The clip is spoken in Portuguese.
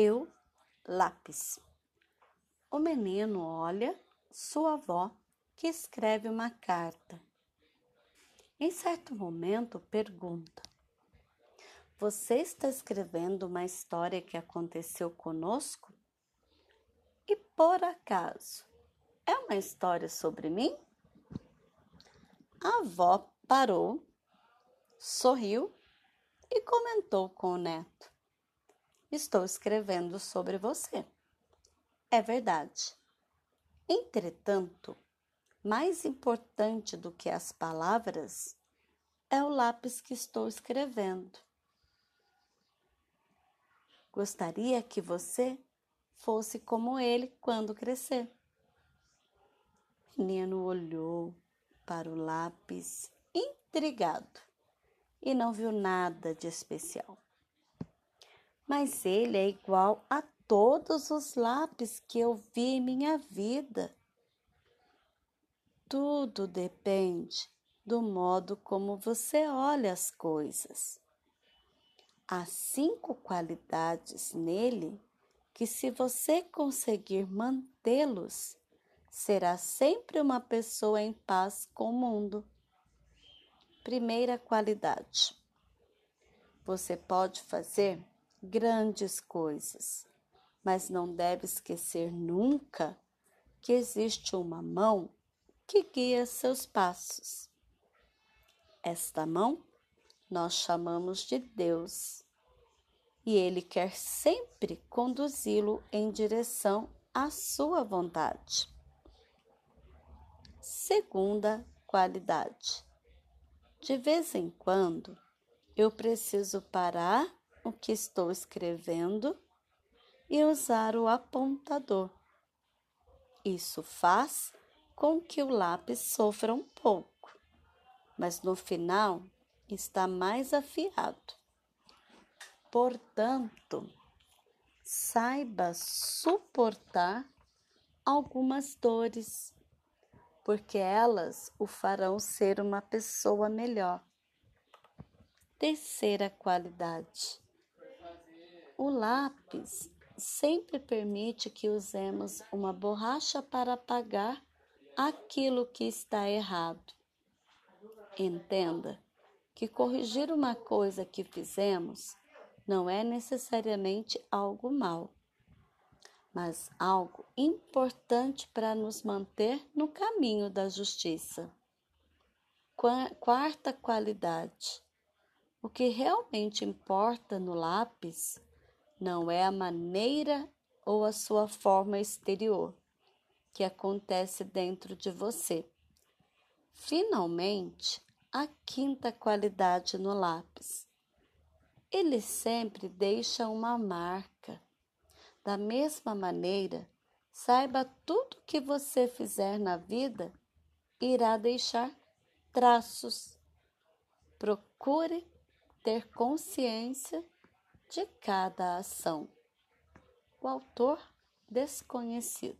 Eu, lápis. O menino olha sua avó que escreve uma carta. Em certo momento pergunta: Você está escrevendo uma história que aconteceu conosco? E por acaso é uma história sobre mim? A avó parou, sorriu e comentou com o neto: Estou escrevendo sobre você. É verdade. Entretanto, mais importante do que as palavras é o lápis que estou escrevendo. Gostaria que você fosse como ele quando crescer. O menino olhou para o lápis intrigado e não viu nada de especial. Mas ele é igual a todos os lápis que eu vi em minha vida. Tudo depende do modo como você olha as coisas. Há cinco qualidades nele que, se você conseguir mantê-los, será sempre uma pessoa em paz com o mundo. Primeira qualidade: você pode fazer grandes coisas, mas não deve esquecer nunca que existe uma mão que guia seus passos. Esta mão nós chamamos de Deus e Ele quer sempre conduzi-lo em direção à sua vontade. Segunda qualidade: de vez em quando eu preciso parar o que estou escrevendo e usar o apontador. Isso faz com que o lápis sofra um pouco, mas no final está mais afiado. Portanto, saiba suportar algumas dores, porque elas o farão ser uma pessoa melhor. Terceira qualidade: o lápis sempre permite que usemos uma borracha para apagar aquilo que está errado. Entenda que corrigir uma coisa que fizemos não é necessariamente algo mal, mas algo importante para nos manter no caminho da justiça. Quarta qualidade: o que realmente importa no lápis não é a maneira ou a sua forma exterior que acontece dentro de você. Finalmente, a quinta qualidade no lápis ele sempre deixa uma marca. Da mesma maneira, saiba tudo que você fizer na vida irá deixar traços. Procure ter consciência de cada ação. O autor desconhecido.